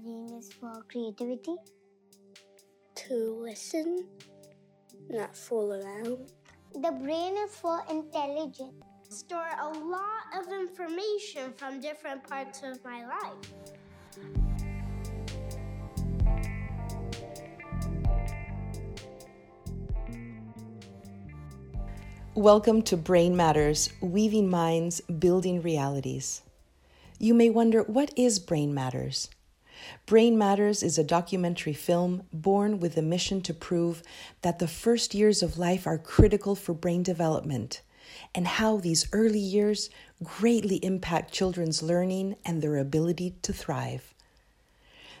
brain is for creativity. To listen, not fool around. The brain is for intelligence. Store a lot of information from different parts of my life. Welcome to Brain Matters Weaving Minds, Building Realities. You may wonder what is Brain Matters? Brain Matters is a documentary film born with a mission to prove that the first years of life are critical for brain development and how these early years greatly impact children's learning and their ability to thrive.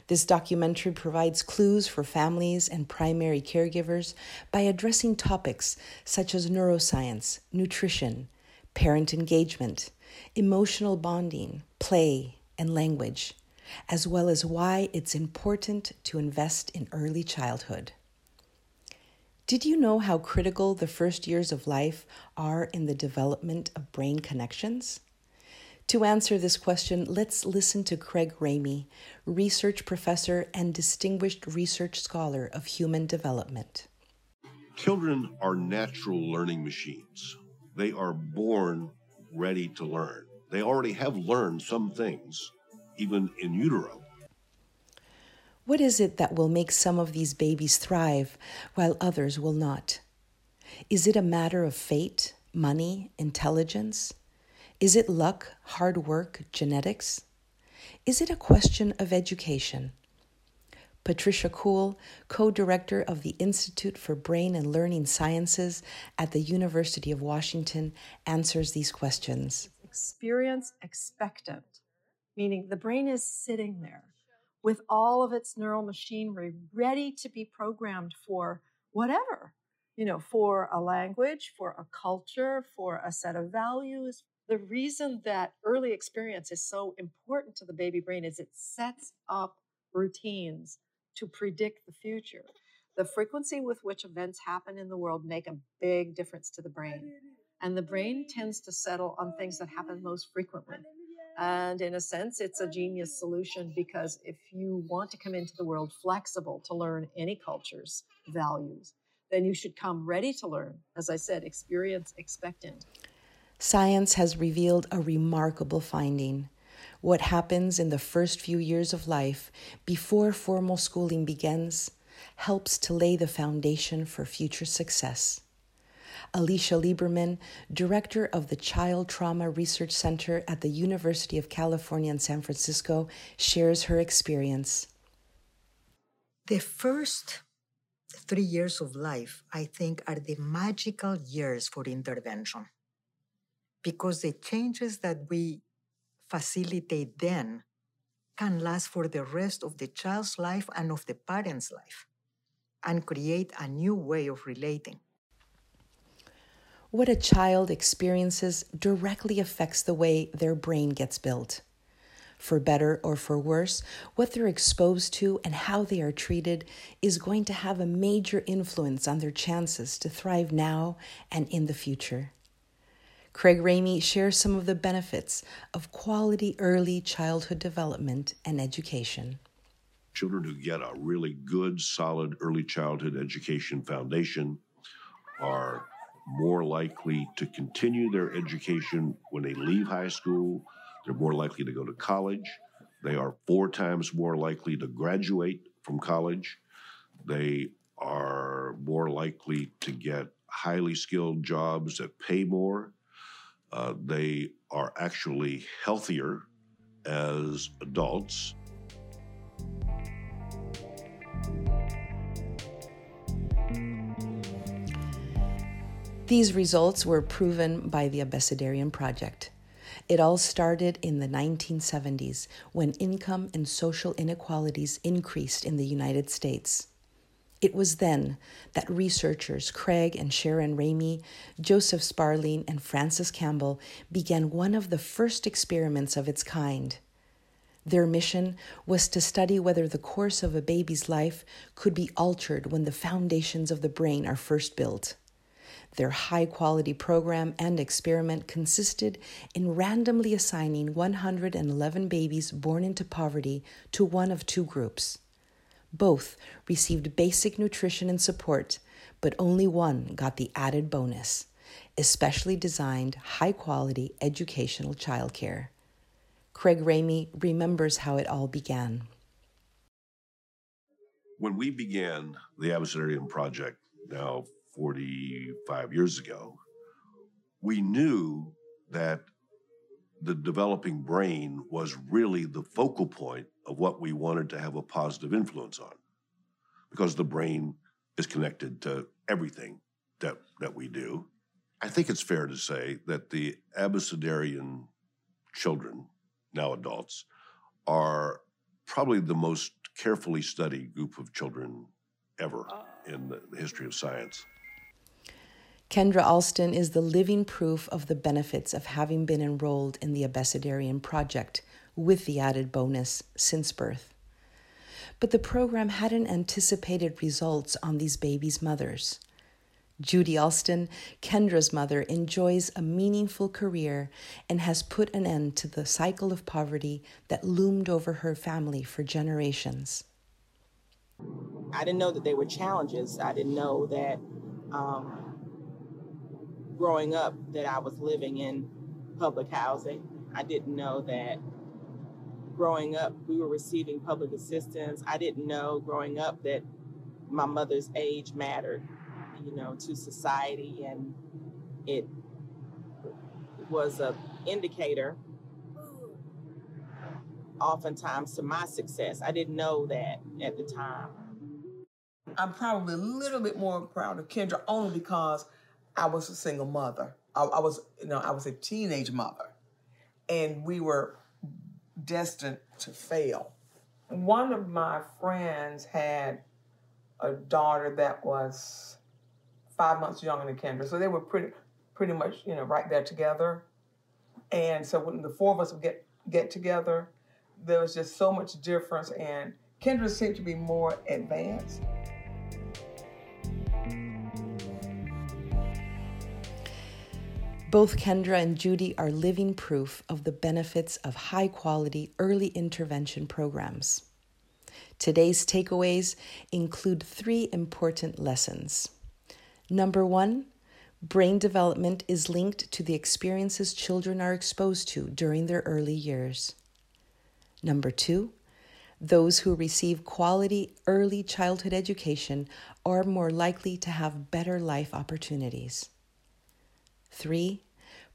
This documentary provides clues for families and primary caregivers by addressing topics such as neuroscience, nutrition, parent engagement, emotional bonding, play, and language, as well as why it's important to invest in early childhood. Did you know how critical the first years of life are in the development of brain connections? To answer this question, let's listen to Craig Ramey, research professor and distinguished research scholar of human development. Children are natural learning machines. They are born ready to learn. They already have learned some things, even in utero. What is it that will make some of these babies thrive while others will not? Is it a matter of fate, money, intelligence? Is it luck, hard work, genetics? Is it a question of education? Patricia Kuhl, co director of the Institute for Brain and Learning Sciences at the University of Washington, answers these questions. Experience expectant, meaning the brain is sitting there with all of its neural machinery ready to be programmed for whatever, you know, for a language, for a culture, for a set of values, the reason that early experience is so important to the baby brain is it sets up routines to predict the future. The frequency with which events happen in the world make a big difference to the brain. And the brain tends to settle on things that happen most frequently. And in a sense, it's a genius solution because if you want to come into the world flexible to learn any culture's values, then you should come ready to learn. As I said, experience expectant. Science has revealed a remarkable finding. What happens in the first few years of life before formal schooling begins helps to lay the foundation for future success. Alicia Lieberman, director of the Child Trauma Research Center at the University of California in San Francisco, shares her experience. The first three years of life, I think, are the magical years for intervention because the changes that we facilitate then can last for the rest of the child's life and of the parent's life and create a new way of relating. What a child experiences directly affects the way their brain gets built. For better or for worse, what they're exposed to and how they are treated is going to have a major influence on their chances to thrive now and in the future. Craig Ramey shares some of the benefits of quality early childhood development and education. Children who get a really good, solid early childhood education foundation are more likely to continue their education when they leave high school. They're more likely to go to college. They are four times more likely to graduate from college. They are more likely to get highly skilled jobs that pay more uh, they are actually healthier as adults. These results were proven by the Abecedarian Project. It all started in the 1970s when income and social inequalities increased in the United States. It was then that researchers Craig and Sharon Ramey, Joseph Sparling, and Frances Campbell began one of the first experiments of its kind. Their mission was to study whether the course of a baby's life could be altered when the foundations of the brain are first built. Their high quality program and experiment consisted in randomly assigning 111 babies born into poverty to one of two groups. Both received basic nutrition and support, but only one got the added bonus especially designed high quality educational childcare. Craig Ramey remembers how it all began. When we began the Abecedarian Project now 45 years ago, we knew that the developing brain was really the focal point of what we wanted to have a positive influence on because the brain is connected to everything that, that we do. I think it's fair to say that the Abecedarian children, now adults, are probably the most carefully studied group of children ever ah. in the history of science. Kendra Alston is the living proof of the benefits of having been enrolled in the Abecedarian Project with the added bonus since birth. But the program hadn't anticipated results on these babies' mothers. Judy Alston, Kendra's mother, enjoys a meaningful career and has put an end to the cycle of poverty that loomed over her family for generations. I didn't know that they were challenges. I didn't know that um, growing up that I was living in public housing. I didn't know that growing up we were receiving public assistance. I didn't know growing up that my mother's age mattered you know, to society, and it was a indicator oftentimes to my success. I didn't know that at the time. I'm probably a little bit more proud of Kendra only because I was a single mother. I, I was, you know, I was a teenage mother, and we were destined to fail. One of my friends had a daughter that was five months younger than Kendra. So they were pretty pretty much, you know, right there together. And so when the four of us would get get together, there was just so much difference and Kendra seemed to be more advanced. Both Kendra and Judy are living proof of the benefits of high quality early intervention programs. Today's takeaways include three important lessons. Number one, brain development is linked to the experiences children are exposed to during their early years. Number two, those who receive quality early childhood education are more likely to have better life opportunities. Three,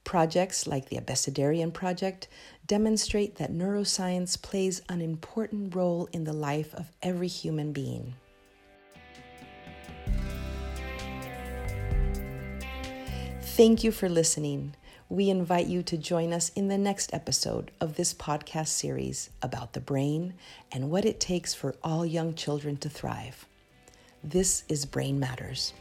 projects like the Abecedarian Project demonstrate that neuroscience plays an important role in the life of every human being. Thank you for listening. We invite you to join us in the next episode of this podcast series about the brain and what it takes for all young children to thrive. This is Brain Matters.